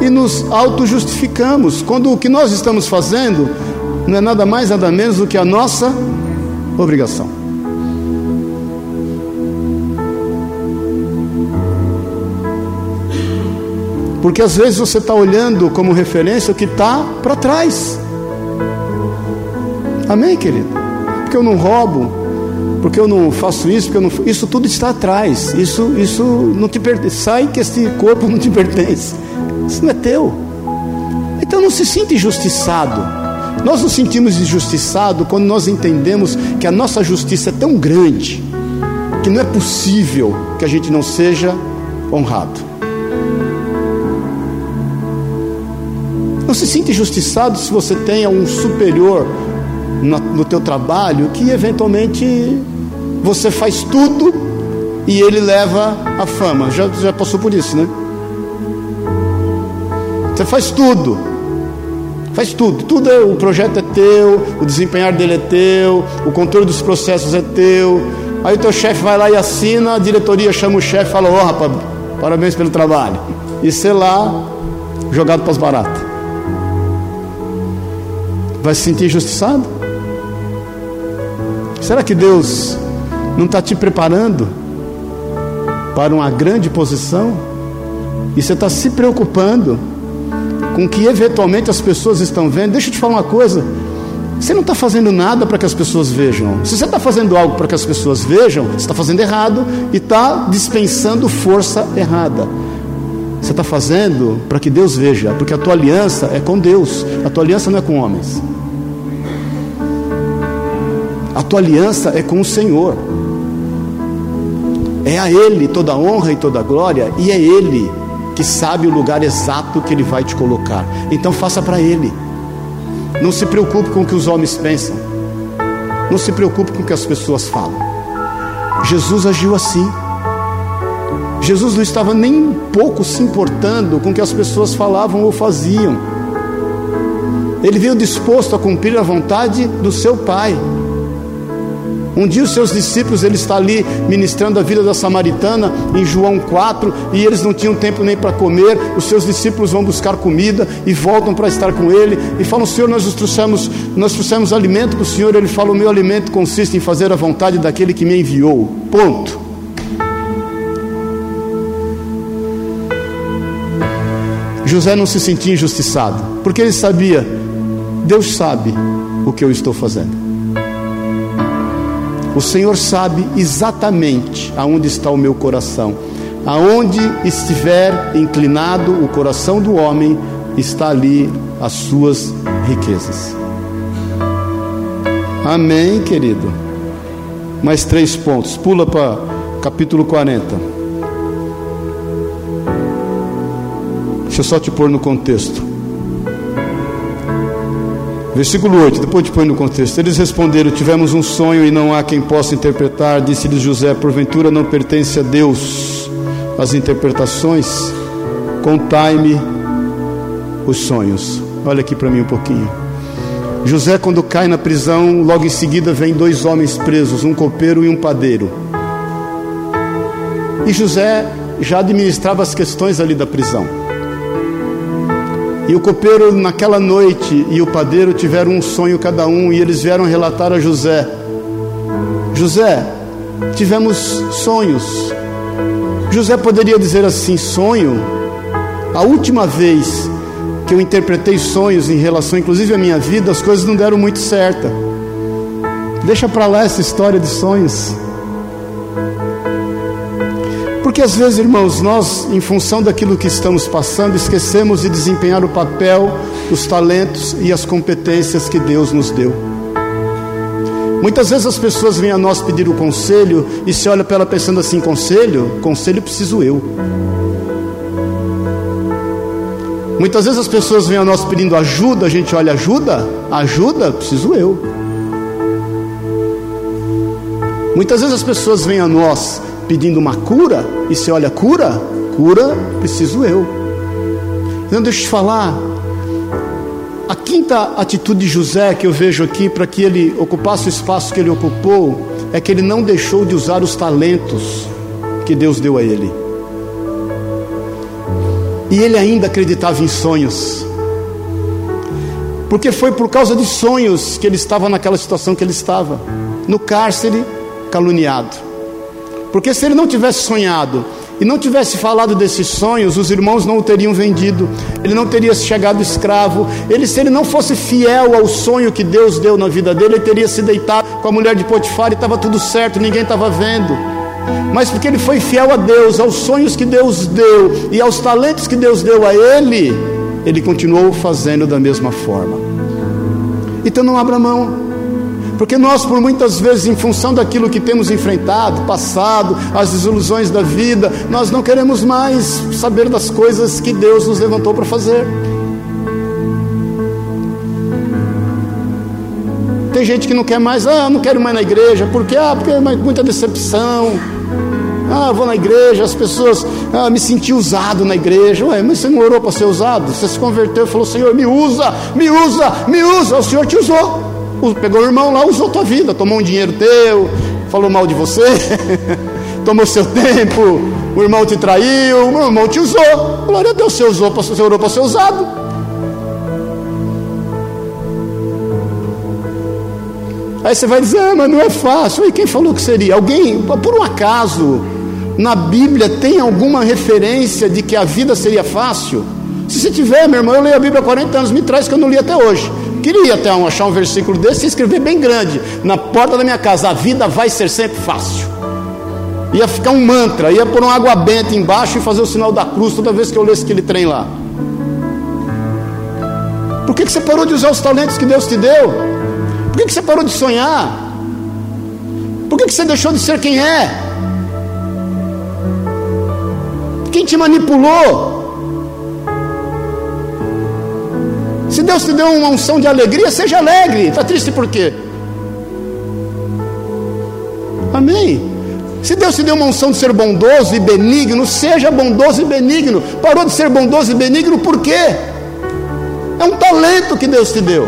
e nos auto-justificamos, quando o que nós estamos fazendo não é nada mais, nada menos do que a nossa obrigação. Porque às vezes você está olhando como referência o que está para trás. Amém, querido? Porque eu não roubo, porque eu não faço isso, porque eu não. Isso tudo está atrás. Isso, isso não te pertence. Sai que esse corpo não te [laughs] pertence. Isso não é teu. Então não se sinta injustiçado. Nós nos sentimos injustiçados quando nós entendemos que a nossa justiça é tão grande que não é possível que a gente não seja honrado. Não se sinta injustiçado se você tenha um superior no, no teu trabalho que eventualmente você faz tudo e ele leva a fama. Já, já passou por isso, né? Você faz tudo. Faz tudo. Tudo é, o projeto é teu, o desempenhar dele é teu, o controle dos processos é teu. Aí o teu chefe vai lá e assina, a diretoria chama o chefe e fala, ó oh, rapaz, parabéns pelo trabalho. E sei lá, jogado para as baratas. vai se sentir injustiçado? Será que Deus não está te preparando para uma grande posição? E você está se preocupando com o que eventualmente as pessoas estão vendo? Deixa eu te falar uma coisa. Você não está fazendo nada para que as pessoas vejam. Se você está fazendo algo para que as pessoas vejam, você está fazendo errado e está dispensando força errada. Você está fazendo para que Deus veja, porque a tua aliança é com Deus, a tua aliança não é com homens. A tua aliança é com o Senhor. É a Ele toda a honra e toda a glória, e é Ele que sabe o lugar exato que Ele vai te colocar. Então faça para Ele. Não se preocupe com o que os homens pensam. Não se preocupe com o que as pessoas falam. Jesus agiu assim. Jesus não estava nem pouco se importando com o que as pessoas falavam ou faziam. Ele veio disposto a cumprir a vontade do seu Pai. Um dia os seus discípulos, ele está ali ministrando a vida da samaritana em João 4, e eles não tinham tempo nem para comer. Os seus discípulos vão buscar comida e voltam para estar com ele e falam: "Senhor, nós trouxemos, nós trouxemos alimento para o Senhor". Ele fala: "O meu alimento consiste em fazer a vontade daquele que me enviou". Ponto. José não se sentia injustiçado, porque ele sabia: Deus sabe o que eu estou fazendo. O Senhor sabe exatamente aonde está o meu coração. Aonde estiver inclinado o coração do homem, está ali as suas riquezas. Amém, querido. Mais três pontos. Pula para capítulo 40. Deixa eu só te pôr no contexto. Versículo 8, depois te põe no contexto. Eles responderam: Tivemos um sonho e não há quem possa interpretar. Disse-lhes José: Porventura não pertence a Deus as interpretações? Contai-me os sonhos. Olha aqui para mim um pouquinho. José, quando cai na prisão, logo em seguida vem dois homens presos, um copeiro e um padeiro. E José já administrava as questões ali da prisão. E o copeiro, naquela noite, e o padeiro tiveram um sonho cada um, e eles vieram relatar a José: José, tivemos sonhos. José poderia dizer assim: sonho. A última vez que eu interpretei sonhos em relação, inclusive à minha vida, as coisas não deram muito certo. Deixa para lá essa história de sonhos. Porque às vezes, irmãos, nós, em função daquilo que estamos passando, esquecemos de desempenhar o papel, os talentos e as competências que Deus nos deu. Muitas vezes as pessoas vêm a nós pedir o conselho e se olha para ela pensando assim: conselho? Conselho preciso eu. Muitas vezes as pessoas vêm a nós pedindo ajuda, a gente olha, ajuda? Ajuda? Preciso eu. Muitas vezes as pessoas vêm a nós pedindo uma cura, e se olha, cura? Cura, preciso eu. Então, deixa eu te falar. A quinta atitude de José que eu vejo aqui para que ele ocupasse o espaço que ele ocupou é que ele não deixou de usar os talentos que Deus deu a ele. E ele ainda acreditava em sonhos. Porque foi por causa de sonhos que ele estava naquela situação que ele estava no cárcere, caluniado. Porque se ele não tivesse sonhado e não tivesse falado desses sonhos, os irmãos não o teriam vendido, ele não teria chegado escravo. Ele, se ele não fosse fiel ao sonho que Deus deu na vida dele, ele teria se deitado com a mulher de Potifar e estava tudo certo, ninguém estava vendo. Mas porque ele foi fiel a Deus, aos sonhos que Deus deu e aos talentos que Deus deu a ele, ele continuou fazendo da mesma forma. Então não abra mão. Porque nós, por muitas vezes, em função daquilo que temos enfrentado, passado, as desilusões da vida, nós não queremos mais saber das coisas que Deus nos levantou para fazer. Tem gente que não quer mais, ah, não quero mais na igreja, porque ah, porque é muita decepção. Ah, vou na igreja, as pessoas ah, me senti usado na igreja. Ué, mas você não orou para ser usado? Você se converteu e falou: Senhor, me usa, me usa, me usa. O Senhor te usou pegou o irmão lá, usou tua vida, tomou um dinheiro teu, falou mal de você, [laughs] tomou seu tempo, o irmão te traiu, o irmão te usou. Glória a Deus, você usou, você orou para ser usado. Aí você vai dizer, ah, mas não é fácil. E quem falou que seria? Alguém, por um acaso, na Bíblia tem alguma referência de que a vida seria fácil? Se você tiver, meu irmão, eu leio a Bíblia há 40 anos, me traz que eu não li até hoje. Queria até achar um versículo desse e escrever bem grande na porta da minha casa: a vida vai ser sempre fácil. Ia ficar um mantra, ia pôr uma água benta embaixo e fazer o sinal da cruz toda vez que eu lesse aquele trem lá. Por que, que você parou de usar os talentos que Deus te deu? Por que, que você parou de sonhar? Por que, que você deixou de ser quem é? Quem te manipulou? Se Deus te deu uma unção de alegria, seja alegre. Está triste por quê? Amém. Se Deus te deu uma unção de ser bondoso e benigno, seja bondoso e benigno. Parou de ser bondoso e benigno por quê? É um talento que Deus te deu.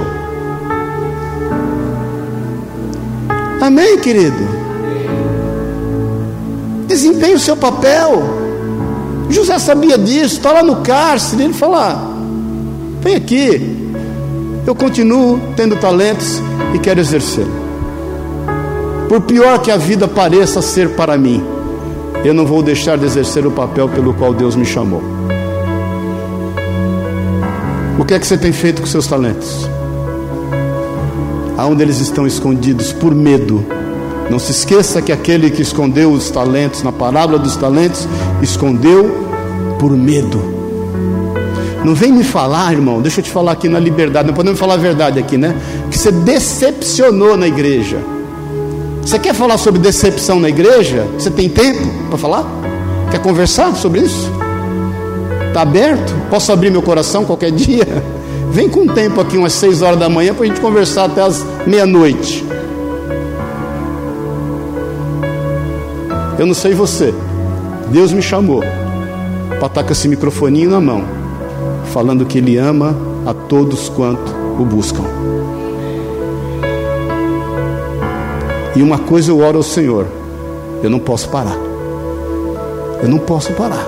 Amém, querido? Desempenhe o seu papel. José sabia disso, está lá no cárcere. Ele fala: Vem aqui, eu continuo tendo talentos e quero exercê-lo. Por pior que a vida pareça ser para mim, eu não vou deixar de exercer o papel pelo qual Deus me chamou. O que é que você tem feito com seus talentos? Aonde eles estão escondidos por medo. Não se esqueça que aquele que escondeu os talentos, na parábola dos talentos, escondeu por medo. Não vem me falar, irmão, deixa eu te falar aqui na liberdade, não podemos falar a verdade aqui, né? Que você decepcionou na igreja. Você quer falar sobre decepção na igreja? Você tem tempo para falar? Quer conversar sobre isso? Está aberto? Posso abrir meu coração qualquer [laughs] dia? Vem com tempo aqui, umas seis horas da manhã, para a gente conversar até as meia-noite. Eu não sei você, Deus me chamou para estar com esse microfoninho na mão, falando que Ele ama a todos quanto o buscam. E uma coisa eu oro ao Senhor: eu não posso parar. Eu não posso parar.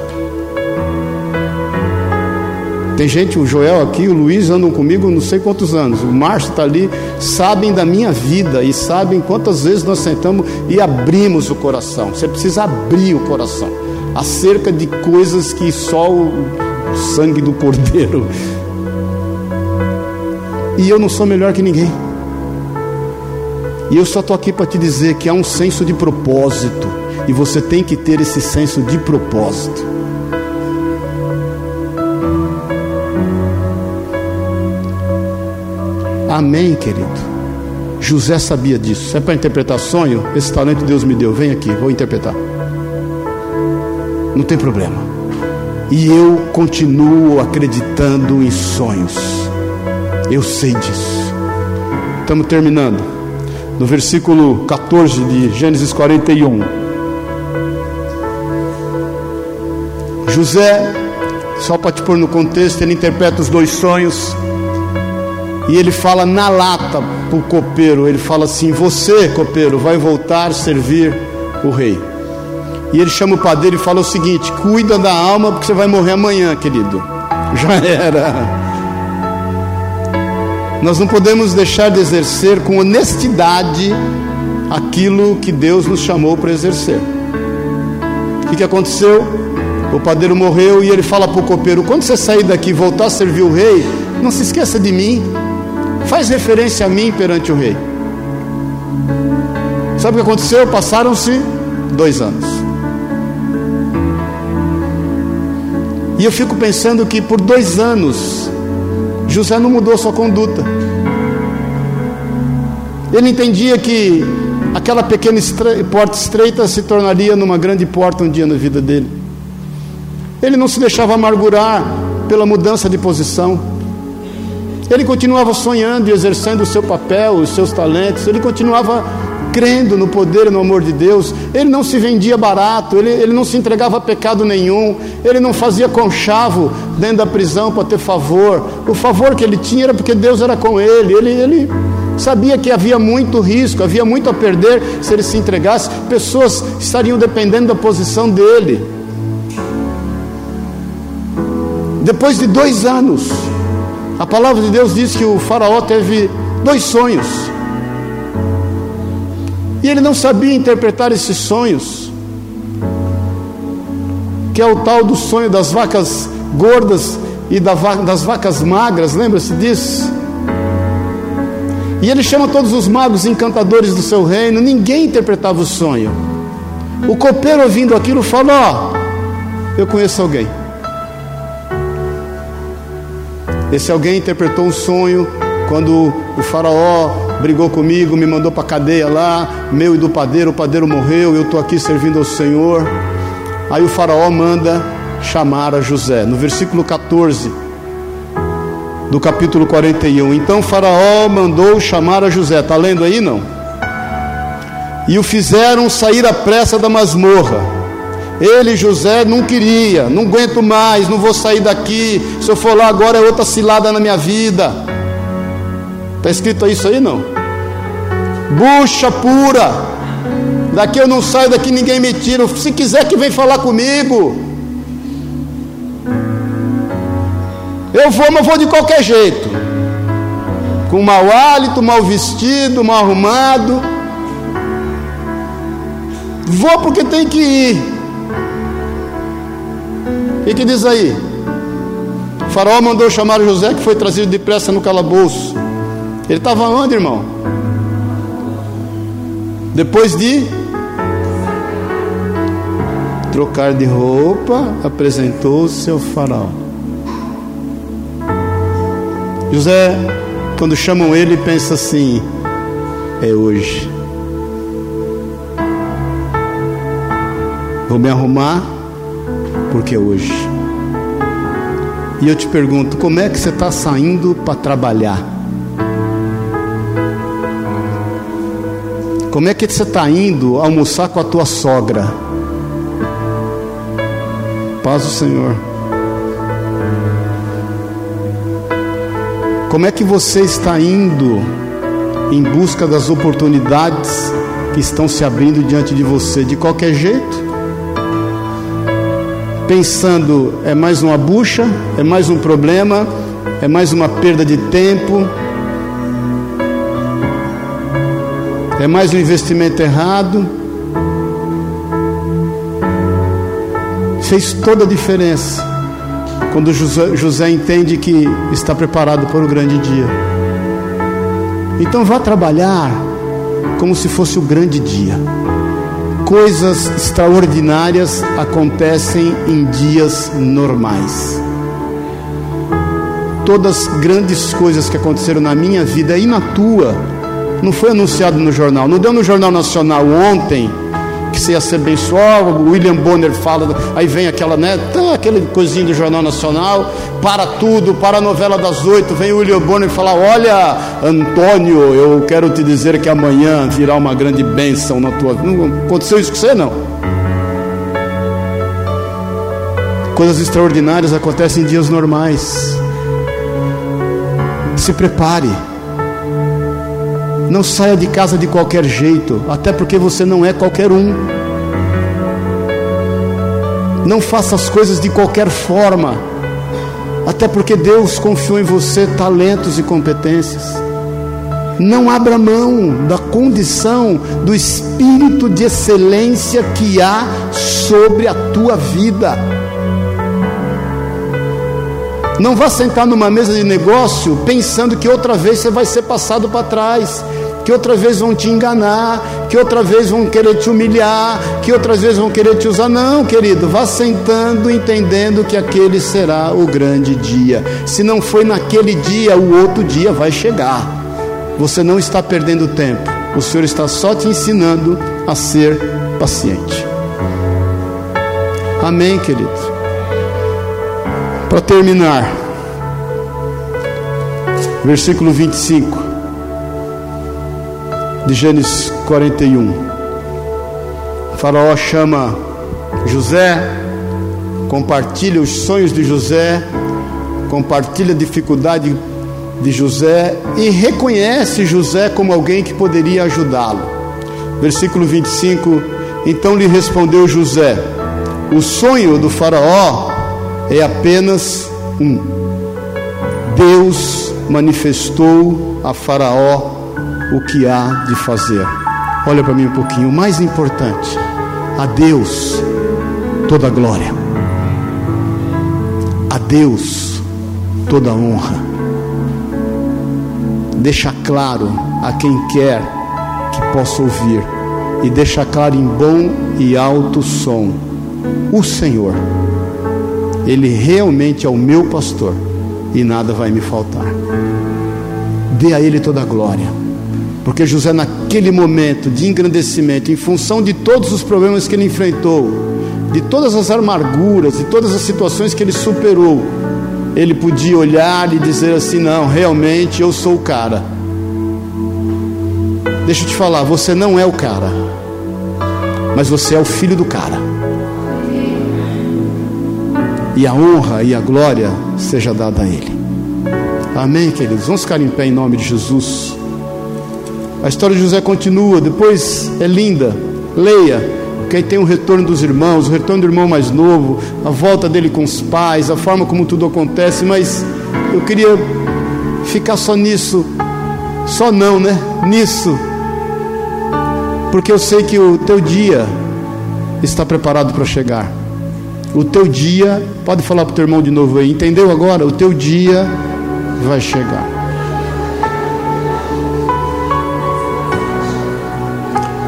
Tem gente, o Joel aqui, o Luiz andam comigo não sei quantos anos. O Márcio está ali, sabem da minha vida e sabem quantas vezes nós sentamos e abrimos o coração. Você precisa abrir o coração acerca de coisas que só o sangue do Cordeiro. E eu não sou melhor que ninguém. E eu só estou aqui para te dizer que há um senso de propósito. E você tem que ter esse senso de propósito. Amém, querido. José sabia disso. É para interpretar sonho, esse talento Deus me deu. Vem aqui, vou interpretar. Não tem problema. E eu continuo acreditando em sonhos. Eu sei disso. Estamos terminando no versículo 14 de Gênesis 41. José, só para te pôr no contexto, ele interpreta os dois sonhos e ele fala na lata para o copeiro: ele fala assim, Você, copeiro, vai voltar a servir o rei. E ele chama o padeiro e fala o seguinte: Cuida da alma, porque você vai morrer amanhã, querido. Já era. Nós não podemos deixar de exercer com honestidade aquilo que Deus nos chamou para exercer. O que, aconteceu? O padeiro morreu e ele fala para o copeiro: quando você sair daqui e voltar a servir o rei, não se esqueça de mim, faz referência a mim perante o rei. Sabe o que aconteceu? Passaram-se dois anos. E eu fico pensando que por dois anos José não mudou sua conduta. Ele entendia que aquela pequena porta estreita se tornaria numa grande porta um dia na vida dele. Ele não se deixava amargurar pela mudança de posição. Ele continuava sonhando e exercendo o seu papel, os seus talentos. Ele continuava crendo no poder e no amor de Deus. Ele não se vendia barato, ele, ele não se entregava a pecado nenhum, ele não fazia conchavo dentro da prisão para ter favor. O favor que ele tinha era porque Deus era com ele. Ele, ele sabia que havia muito risco, havia muito a perder se ele se entregasse. Pessoas estariam dependendo da posição dele. Depois de dois anos, a palavra de Deus diz que o Faraó teve dois sonhos. E ele não sabia interpretar esses sonhos, que é o tal do sonho das vacas gordas e das vacas magras, lembra-se disso? E ele chama todos os magos encantadores do seu reino, ninguém interpretava o sonho. O copeiro ouvindo aquilo falou: Ó, eu conheço alguém. Esse alguém interpretou um sonho quando o faraó brigou comigo, me mandou para cadeia lá, meu e do padeiro, o padeiro morreu, eu estou aqui servindo ao Senhor. Aí o faraó manda chamar a José. No versículo 14 do capítulo 41. Então Faraó mandou chamar a José. Está lendo aí não? E o fizeram sair à pressa da masmorra. Ele, José, não queria, não aguento mais, não vou sair daqui. Se eu for lá agora é outra cilada na minha vida. Está escrito isso aí não? Bucha pura. Daqui eu não saio, daqui ninguém me tira. Se quiser que vem falar comigo. Eu vou, mas vou de qualquer jeito. Com mau hálito, mal vestido, mal arrumado. Vou porque tem que ir. O que, diz aí? O faraó mandou chamar José, que foi trazido depressa no calabouço. Ele estava onde, irmão? Depois de trocar de roupa, apresentou-se ao faraó. José, quando chamam ele, pensa assim: é hoje. Vou me arrumar, porque é hoje. E eu te pergunto: como é que você está saindo para trabalhar? Como é que você está indo almoçar com a tua sogra? Paz do Senhor. Como é que você está indo em busca das oportunidades que estão se abrindo diante de você? De qualquer jeito? Pensando, é mais uma bucha, é mais um problema, é mais uma perda de tempo, é mais um investimento errado. Fez toda a diferença quando José, José entende que está preparado para o grande dia. Então vá trabalhar como se fosse o grande dia. Coisas extraordinárias acontecem em dias normais. Todas as grandes coisas que aconteceram na minha vida e na tua, não foi anunciado no jornal, não deu no Jornal Nacional ontem que você ia ser abençoado. O William Bonner fala, aí vem aquela, né? Tá, aquele coisinho do Jornal Nacional, para tudo, para a novela das oito, vem o William Bonner falar: Olha, Antônio, eu quero te dizer que amanhã virá uma grande bênção na tua vida. Não aconteceu isso com você, não. Coisas extraordinárias acontecem em dias normais. Se prepare. Não saia de casa de qualquer jeito, até porque você não é qualquer um. Não faça as coisas de qualquer forma, até porque Deus confiou em você talentos e competências. Não abra mão da condição, do espírito de excelência que há sobre a tua vida. Não vá sentar numa mesa de negócio pensando que outra vez você vai ser passado para trás que outra vez vão te enganar, que outra vez vão querer te humilhar, que outras vezes vão querer te usar. Não, querido, vá sentando, entendendo que aquele será o grande dia. Se não foi naquele dia, o outro dia vai chegar. Você não está perdendo tempo. O Senhor está só te ensinando a ser paciente. Amém, querido. Para terminar, versículo 25 de Gênesis 41. O faraó chama José, compartilha os sonhos de José, compartilha a dificuldade de José e reconhece José como alguém que poderia ajudá-lo. Versículo 25: Então lhe respondeu José: O sonho do Faraó é apenas um. Deus manifestou a Faraó o que há de fazer. Olha para mim um pouquinho. O mais importante, a Deus toda a glória. A Deus toda a honra. Deixa claro a quem quer que possa ouvir e deixa claro em bom e alto som. O Senhor, Ele realmente é o meu pastor e nada vai me faltar. Dê a Ele toda a glória, porque José, naquele momento de engrandecimento, em função de todos os problemas que ele enfrentou, de todas as amarguras, de todas as situações que ele superou, ele podia olhar e dizer assim: não, realmente eu sou o cara. Deixa eu te falar, você não é o cara, mas você é o filho do cara. E a honra e a glória seja dada a Ele. Amém, queridos? Vamos ficar em pé em nome de Jesus. A história de José continua, depois é linda. Leia porque aí tem o retorno dos irmãos, o retorno do irmão mais novo, a volta dele com os pais, a forma como tudo acontece, mas eu queria ficar só nisso, só não, né? Nisso, porque eu sei que o teu dia está preparado para chegar. O teu dia, pode falar para o teu irmão de novo aí, entendeu agora? O teu dia vai chegar.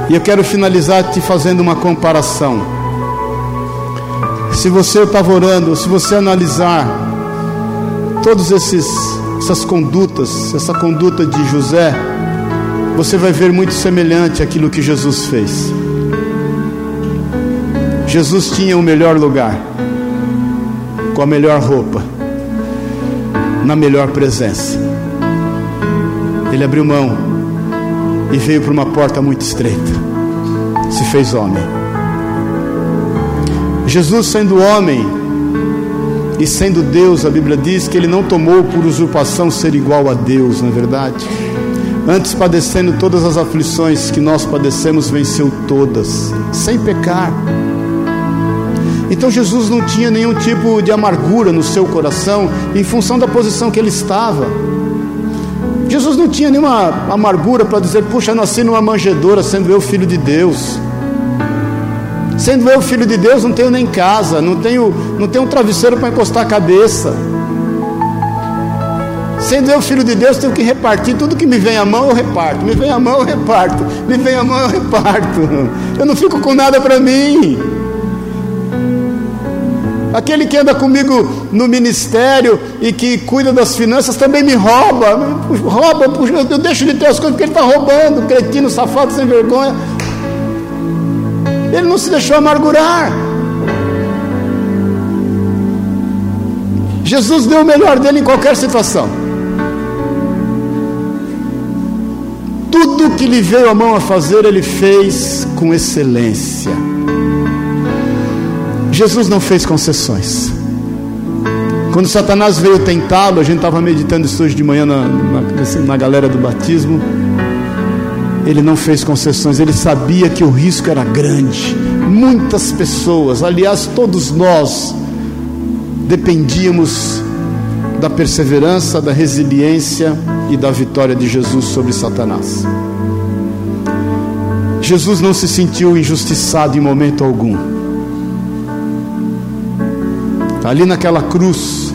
E eu quero finalizar te fazendo uma comparação. Se você estava orando, se você analisar todas essas condutas, essa conduta de José, você vai ver muito semelhante àquilo que Jesus fez. Jesus tinha o melhor lugar, com a melhor roupa, na melhor presença. Ele abriu mão e veio por uma porta muito estreita. Se fez homem. Jesus, sendo homem e sendo Deus, a Bíblia diz que ele não tomou por usurpação ser igual a Deus, não é verdade? Antes, padecendo todas as aflições que nós padecemos, venceu todas, sem pecar. Então Jesus não tinha nenhum tipo de amargura no seu coração em função da posição que ele estava. Jesus não tinha nenhuma amargura para dizer, puxa, nasci numa manjedoura, sendo eu filho de Deus. Sendo eu filho de Deus, não tenho nem casa, não tenho, não tenho um travesseiro para encostar a cabeça. Sendo eu filho de Deus, tenho que repartir tudo que me vem à mão, eu reparto. Me vem à mão, eu reparto. Me vem à mão, eu reparto. Eu não fico com nada para mim. Aquele que anda comigo no ministério e que cuida das finanças também me rouba. Rouba, eu deixo de ter as coisas porque ele está roubando, cretino, safado, sem vergonha. Ele não se deixou amargurar. Jesus deu o melhor dele em qualquer situação. Tudo que lhe veio a mão a fazer, ele fez com excelência. Jesus não fez concessões. Quando Satanás veio tentá-lo, a gente estava meditando isso hoje de manhã na, na, na galera do batismo. Ele não fez concessões, ele sabia que o risco era grande. Muitas pessoas, aliás, todos nós, dependíamos da perseverança, da resiliência e da vitória de Jesus sobre Satanás. Jesus não se sentiu injustiçado em momento algum ali naquela cruz,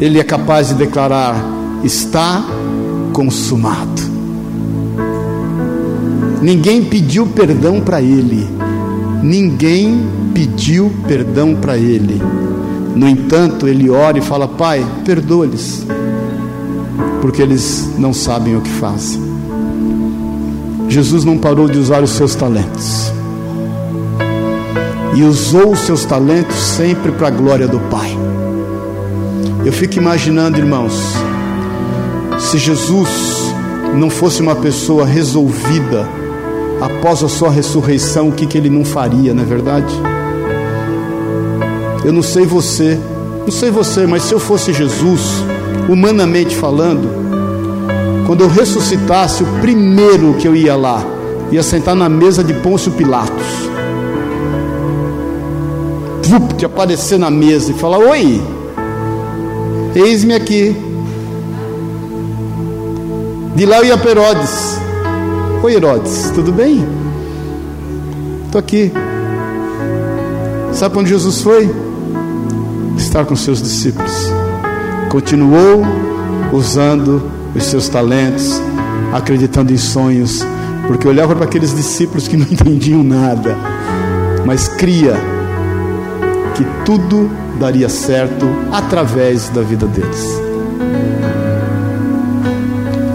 ele é capaz de declarar: está consumado. Ninguém pediu perdão para ele, ninguém pediu perdão para ele. No entanto, ele ora e fala: Pai, perdoa-lhes, porque eles não sabem o que fazem. Jesus não parou de usar os seus talentos e usou os seus talentos sempre para a glória do Pai. Eu fico imaginando, irmãos, se Jesus não fosse uma pessoa resolvida após a sua ressurreição, o que, que ele não faria, não é verdade? Eu não sei você, não sei você, mas se eu fosse Jesus, humanamente falando, quando eu ressuscitasse, o primeiro que eu ia lá, ia sentar na mesa de Pôncio Pilatos vup, de aparecer na mesa e falar: Oi, eis-me aqui. De lá eu ia para Herodes. Oi, Herodes, tudo bem? Estou aqui. Sabe onde Jesus foi? Estar com seus discípulos. Continuou usando os seus talentos, acreditando em sonhos, porque olhava para aqueles discípulos que não [laughs] entendiam nada, mas cria que tudo daria certo através da vida deles.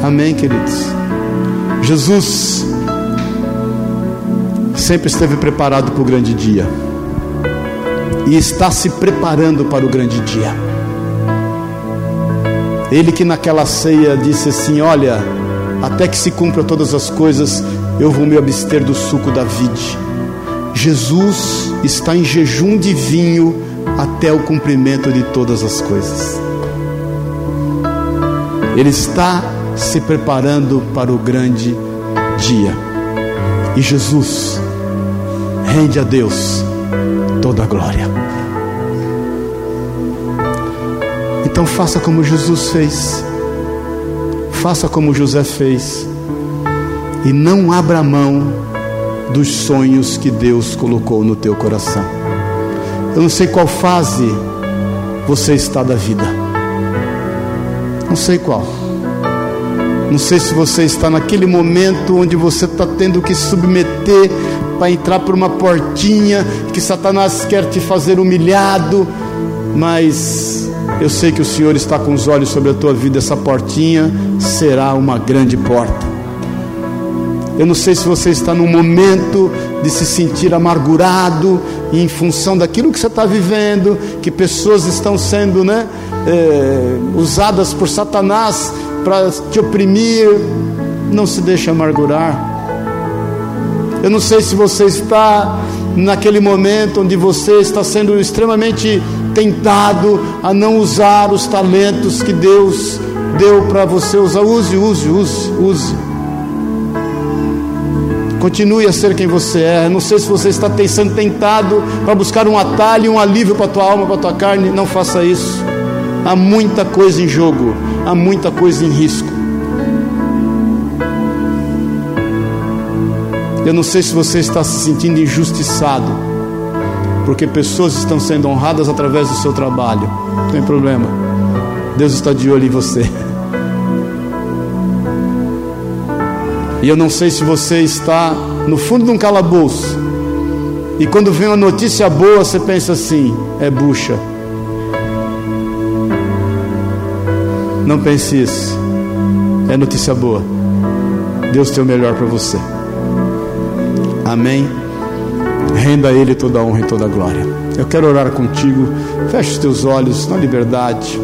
Amém, queridos? Jesus sempre esteve preparado para o grande dia e está se preparando para o grande dia. Ele que naquela ceia disse assim: Olha, até que se cumpra todas as coisas, eu vou me abster do suco da vide. Jesus está em jejum de vinho até o cumprimento de todas as coisas. Ele está se preparando para o grande dia. E Jesus rende a Deus toda a glória. Então faça como Jesus fez. Faça como José fez. E não abra mão dos sonhos que Deus colocou no teu coração. Eu não sei qual fase você está da vida. Não sei qual. Não sei se você está naquele momento onde você está tendo que submeter para entrar por uma portinha que Satanás quer te fazer humilhado, mas eu sei que o Senhor está com os olhos sobre a tua vida, essa portinha será uma grande porta. Eu não sei se você está num momento de se sentir amargurado em função daquilo que você está vivendo, que pessoas estão sendo né, é, usadas por Satanás para te oprimir. Não se deixe amargurar. Eu não sei se você está naquele momento onde você está sendo extremamente tentado a não usar os talentos que Deus deu para você usar. Use, use, use, use. Continue a ser quem você é. Não sei se você está sendo tentado para buscar um atalho, um alívio para a tua alma, para a tua carne. Não faça isso. Há muita coisa em jogo, há muita coisa em risco. Eu não sei se você está se sentindo injustiçado, porque pessoas estão sendo honradas através do seu trabalho. Não tem problema. Deus está de olho em você. E eu não sei se você está no fundo de um calabouço. E quando vem uma notícia boa, você pensa assim: é bucha. Não pense isso. É notícia boa. Deus tem o melhor para você. Amém. Renda a Ele toda a honra e toda a glória. Eu quero orar contigo. Feche os teus olhos na liberdade.